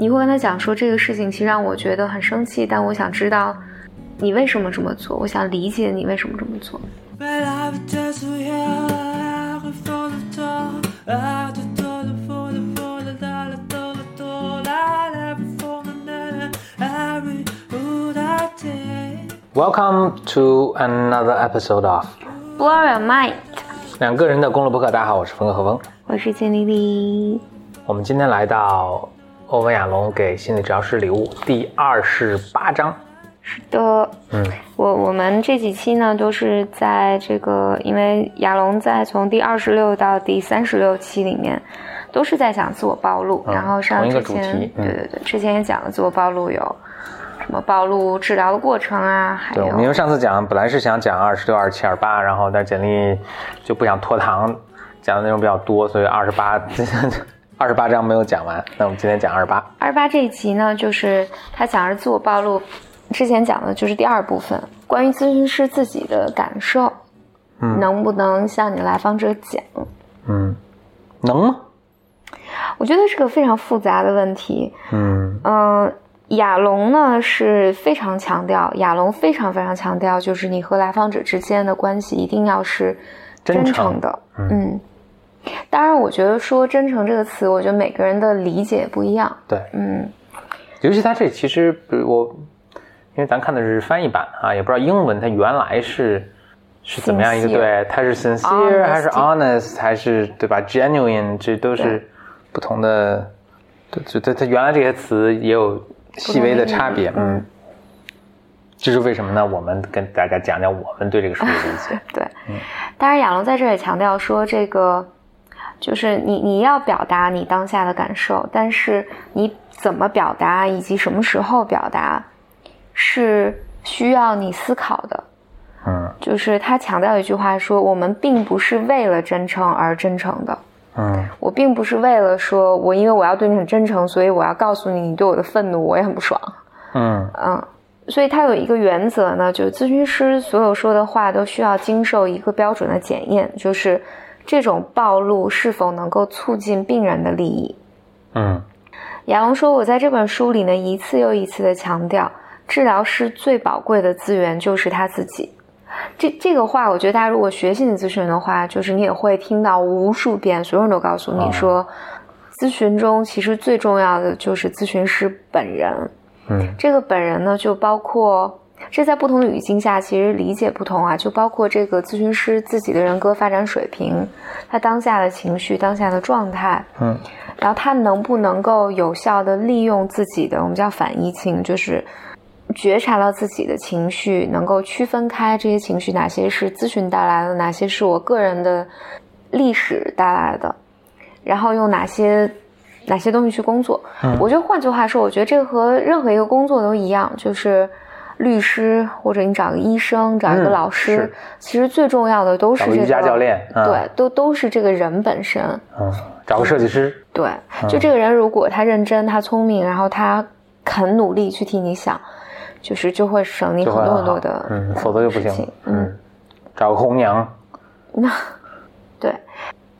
你会跟他讲说这个事情其实让我觉得很生气，但我想知道你为什么这么做，我想理解你为什么这么做。Welcome to another episode of Blow your mind，两个人的公路博客。大家好，我是峰哥何峰，我是简丽丽。我们今天来到欧文亚龙给心理治疗师礼物第二十八章。是的，嗯，我我们这几期呢都是在这个，因为亚龙在从第二十六到第三十六期里面都是在讲自我暴露，然后上之前对对对，之前也讲了自我暴露有。什么暴露治疗的过程啊？还有，我们因为上次讲本来是想讲二十六、二十七、二十八，然后但简历就不想拖堂，讲的内容比较多，所以二十八二十八章没有讲完。那我们今天讲二十八。二十八这一集呢，就是他讲是自我暴露，之前讲的就是第二部分，关于咨询师自己的感受，嗯，能不能向你来访者讲？嗯，能吗？我觉得是个非常复杂的问题。嗯嗯。亚龙呢是非常强调，亚龙非常非常强调，就是你和来访者之间的关系一定要是真诚的。嗯，当然，我觉得说“真诚”这个词，我觉得每个人的理解不一样。对，嗯，尤其他这其实，比如我因为咱看的是翻译版啊，也不知道英文它原来是是怎么样一个对，它是 sincere 还是 honest 还是对吧？genuine 这都是不同的，对，它它原来这些词也有。细微的差别，嗯，这是为什么呢？我们跟大家讲讲我们对这个书的理解。对，当然亚龙在这里强调说，这个就是你你要表达你当下的感受，但是你怎么表达以及什么时候表达，是需要你思考的。嗯，就是他强调一句话说，我们并不是为了真诚而真诚的。嗯，我并不是为了说，我因为我要对你很真诚，所以我要告诉你，你对我的愤怒，我也很不爽。嗯嗯，所以他有一个原则呢，就是咨询师所有说的话都需要经受一个标准的检验，就是这种暴露是否能够促进病人的利益。嗯，亚龙说，我在这本书里呢，一次又一次的强调，治疗师最宝贵的资源就是他自己。这这个话，我觉得大家如果学心理咨询的话，就是你也会听到无数遍，所有人都告诉你说，咨询中其实最重要的就是咨询师本人。嗯，这个本人呢，就包括这在不同的语境下，其实理解不同啊，就包括这个咨询师自己的人格发展水平，他当下的情绪、当下的状态，嗯，然后他能不能够有效的利用自己的我们叫反移情，就是。觉察到自己的情绪，能够区分开这些情绪，哪些是咨询带来的，哪些是我个人的历史带来的，然后用哪些哪些东西去工作。我觉得换句话说，我觉得这个和任何一个工作都一样，就是律师或者你找个医生，找一个老师，其实最重要的都是这个瑜伽教练，对，都都是这个人本身。嗯，找个设计师，对，就这个人如果他认真，他聪明，然后他肯努力去替你想。就是就会省你很多很多的，嗯，否则就不行。嗯，找个红娘。那对，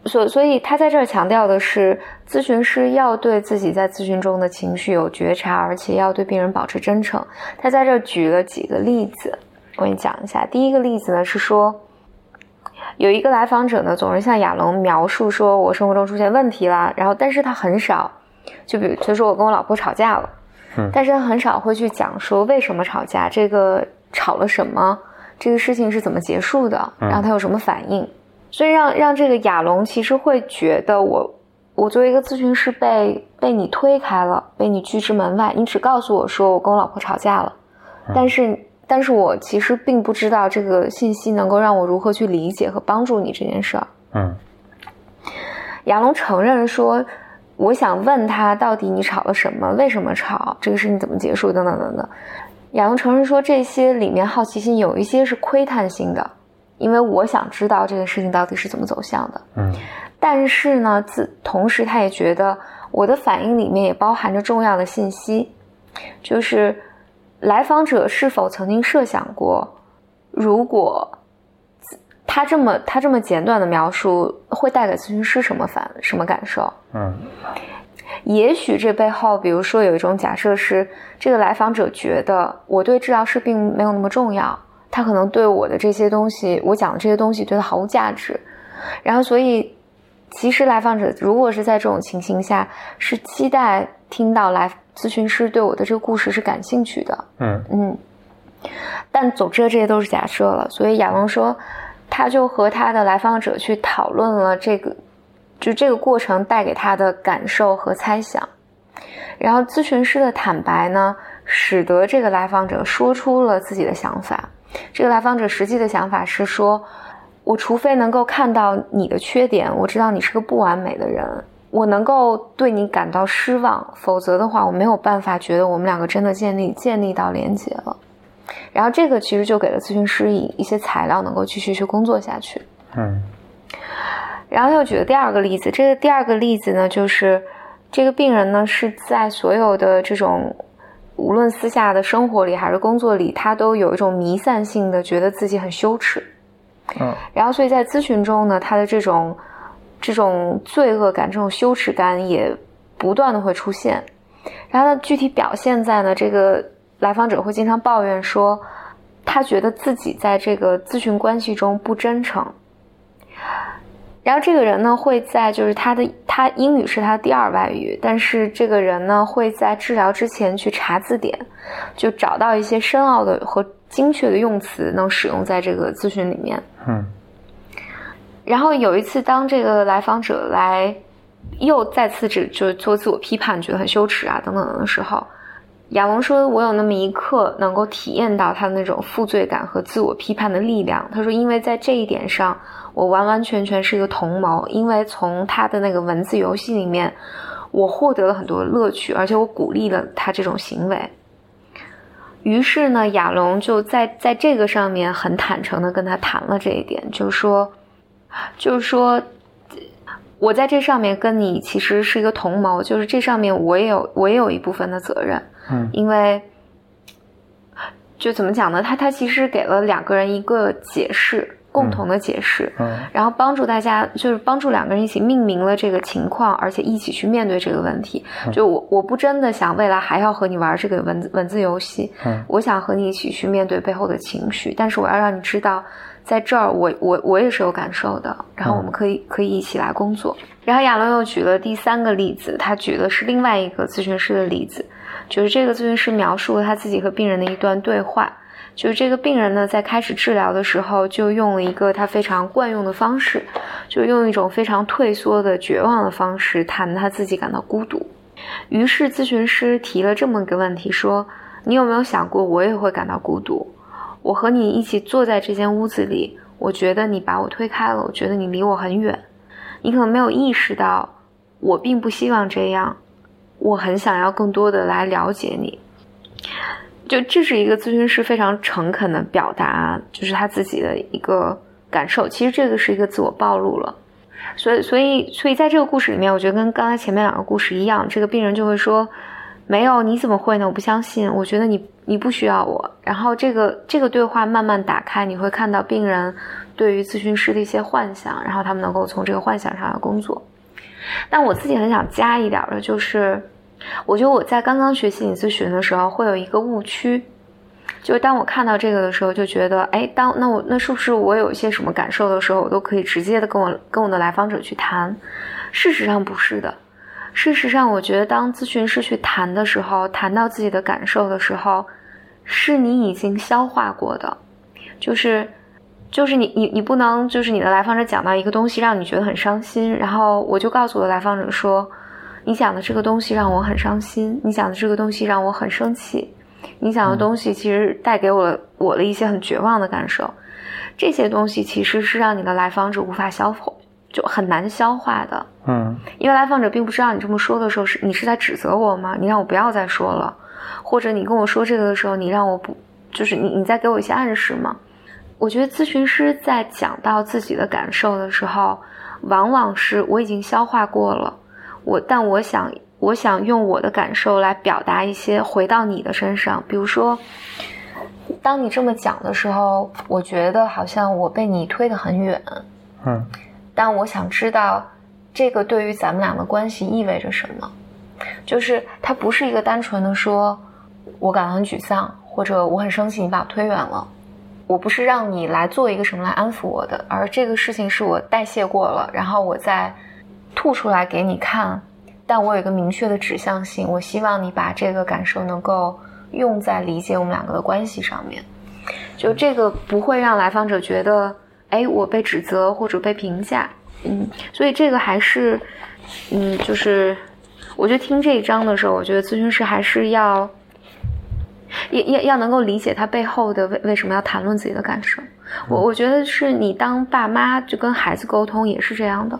所所以他在这儿强调的是，咨询师要对自己在咨询中的情绪有觉察，而且要对病人保持真诚。他在这儿举了几个例子，我给你讲一下。第一个例子呢是说，有一个来访者呢总是向亚龙描述说，我生活中出现问题了，然后但是他很少，就比如就说我跟我老婆吵架了。嗯但是他很少会去讲说为什么吵架，这个吵了什么，这个事情是怎么结束的，然后他有什么反应，所以让让这个亚龙其实会觉得我我作为一个咨询师被被你推开了，被你拒之门外，你只告诉我说我跟我老婆吵架了，但是但是我其实并不知道这个信息能够让我如何去理解和帮助你这件事儿。嗯，亚龙承认说。我想问他，到底你吵了什么？为什么吵？这个事情怎么结束？等等等等。亚龙承认说，这些里面好奇心有一些是窥探性的，因为我想知道这个事情到底是怎么走向的。嗯。但是呢，自同时他也觉得我的反应里面也包含着重要的信息，就是来访者是否曾经设想过，如果。他这么他这么简短的描述会带给咨询师什么反什么感受？嗯，也许这背后，比如说有一种假设是，这个来访者觉得我对治疗师并没有那么重要，他可能对我的这些东西，我讲的这些东西对他毫无价值，然后所以其实来访者如果是在这种情形下，是期待听到来咨询师对我的这个故事是感兴趣的，嗯嗯，但总之这些都是假设了，所以亚龙说，他就和他的来访者去讨论了这个。就这个过程带给他的感受和猜想，然后咨询师的坦白呢，使得这个来访者说出了自己的想法。这个来访者实际的想法是说：我除非能够看到你的缺点，我知道你是个不完美的人，我能够对你感到失望，否则的话，我没有办法觉得我们两个真的建立建立到连接了。然后这个其实就给了咨询师以一些材料，能够继续去工作下去。嗯。然后又举了第二个例子，这个第二个例子呢，就是这个病人呢是在所有的这种无论私下的生活里还是工作里，他都有一种弥散性的觉得自己很羞耻。嗯，然后所以在咨询中呢，他的这种这种罪恶感、这种羞耻感也不断的会出现。然后具体表现在呢，这个来访者会经常抱怨说，他觉得自己在这个咨询关系中不真诚。然后这个人呢，会在就是他的他英语是他的第二外语，但是这个人呢，会在治疗之前去查字典，就找到一些深奥的和精确的用词，能使用在这个咨询里面。嗯。然后有一次，当这个来访者来又再次只就做自我批判，觉得很羞耻啊等等的时候，亚龙说：“我有那么一刻能够体验到他的那种负罪感和自我批判的力量。”他说：“因为在这一点上。”我完完全全是一个同谋，因为从他的那个文字游戏里面，我获得了很多乐趣，而且我鼓励了他这种行为。于是呢，亚龙就在在这个上面很坦诚的跟他谈了这一点，就是说，就是说，我在这上面跟你其实是一个同谋，就是这上面我也有我也有一部分的责任，嗯，因为就怎么讲呢？他他其实给了两个人一个解释。共同的解释，嗯，然后帮助大家，就是帮助两个人一起命名了这个情况，而且一起去面对这个问题。就我，我不真的想未来还要和你玩这个文字文字游戏，嗯，我想和你一起去面对背后的情绪，但是我要让你知道，在这儿我我我也是有感受的，然后我们可以可以一起来工作。然后亚龙又举了第三个例子，他举的是另外一个咨询师的例子，就是这个咨询师描述了他自己和病人的一段对话。就是这个病人呢，在开始治疗的时候，就用了一个他非常惯用的方式，就用一种非常退缩的、绝望的方式谈他自己感到孤独。于是咨询师提了这么一个问题：说，你有没有想过，我也会感到孤独？我和你一起坐在这间屋子里，我觉得你把我推开了，我觉得你离我很远。你可能没有意识到，我并不希望这样，我很想要更多的来了解你。就这是一个咨询师非常诚恳的表达，就是他自己的一个感受。其实这个是一个自我暴露了，所以，所以，所以在这个故事里面，我觉得跟刚才前面两个故事一样，这个病人就会说：“没有，你怎么会呢？我不相信。我觉得你你不需要我。”然后这个这个对话慢慢打开，你会看到病人对于咨询师的一些幻想，然后他们能够从这个幻想上来工作。但我自己很想加一点的就是。我觉得我在刚刚学心理咨询的时候，会有一个误区，就是当我看到这个的时候，就觉得，哎，当那我那是不是我有一些什么感受的时候，我都可以直接的跟我跟我的来访者去谈？事实上不是的。事实上，我觉得当咨询师去谈的时候，谈到自己的感受的时候，是你已经消化过的，就是就是你你你不能就是你的来访者讲到一个东西让你觉得很伤心，然后我就告诉我的来访者说。你讲的这个东西让我很伤心，你讲的这个东西让我很生气，你讲的东西其实带给我我的一些很绝望的感受，这些东西其实是让你的来访者无法消化，就很难消化的。嗯，因为来访者并不知道你这么说的时候是你是在指责我吗？你让我不要再说了，或者你跟我说这个的时候，你让我不就是你你在给我一些暗示吗？我觉得咨询师在讲到自己的感受的时候，往往是我已经消化过了。我但我想，我想用我的感受来表达一些回到你的身上。比如说，当你这么讲的时候，我觉得好像我被你推得很远。嗯，但我想知道，这个对于咱们俩的关系意味着什么？就是它不是一个单纯的说，我感到很沮丧或者我很生气，你把我推远了。我不是让你来做一个什么来安抚我的，而这个事情是我代谢过了，然后我再吐出来给你看。但我有一个明确的指向性，我希望你把这个感受能够用在理解我们两个的关系上面。就这个不会让来访者觉得，哎，我被指责或者被评价。嗯，所以这个还是，嗯，就是我觉得听这一章的时候，我觉得咨询师还是要。要要要能够理解他背后的为为什么要谈论自己的感受，我我觉得是你当爸妈就跟孩子沟通也是这样的，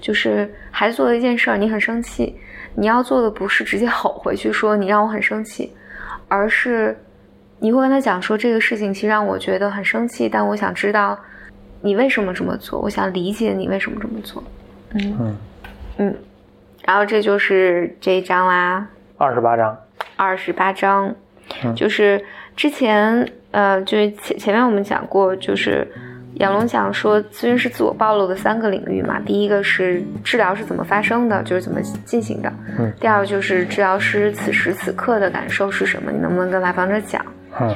就是孩子做了一件事儿，你很生气，你要做的不是直接吼回去说你让我很生气，而是你会跟他讲说这个事情其实让我觉得很生气，但我想知道你为什么这么做，我想理解你为什么这么做，嗯。嗯。嗯，然后这就是这一章啦，二十八章，二十八章。就是之前，呃，就是前前面我们讲过，就是杨龙讲说，咨询师自我暴露的三个领域嘛。第一个是治疗是怎么发生的，就是怎么进行的。嗯。第二个就是治疗师此时此刻的感受是什么，你能不能跟来访者讲？嗯。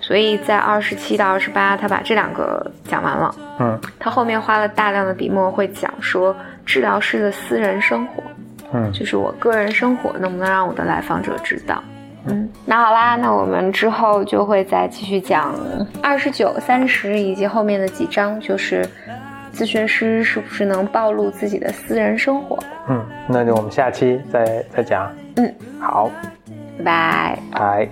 所以在二十七到二十八，他把这两个讲完了。嗯。他后面花了大量的笔墨会讲说治疗师的私人生活。嗯。就是我个人生活能不能让我的来访者知道？嗯，那好啦，那我们之后就会再继续讲二十九、三十以及后面的几章，就是咨询师是不是能暴露自己的私人生活？嗯，那就我们下期再再讲。嗯，好，拜拜。拜。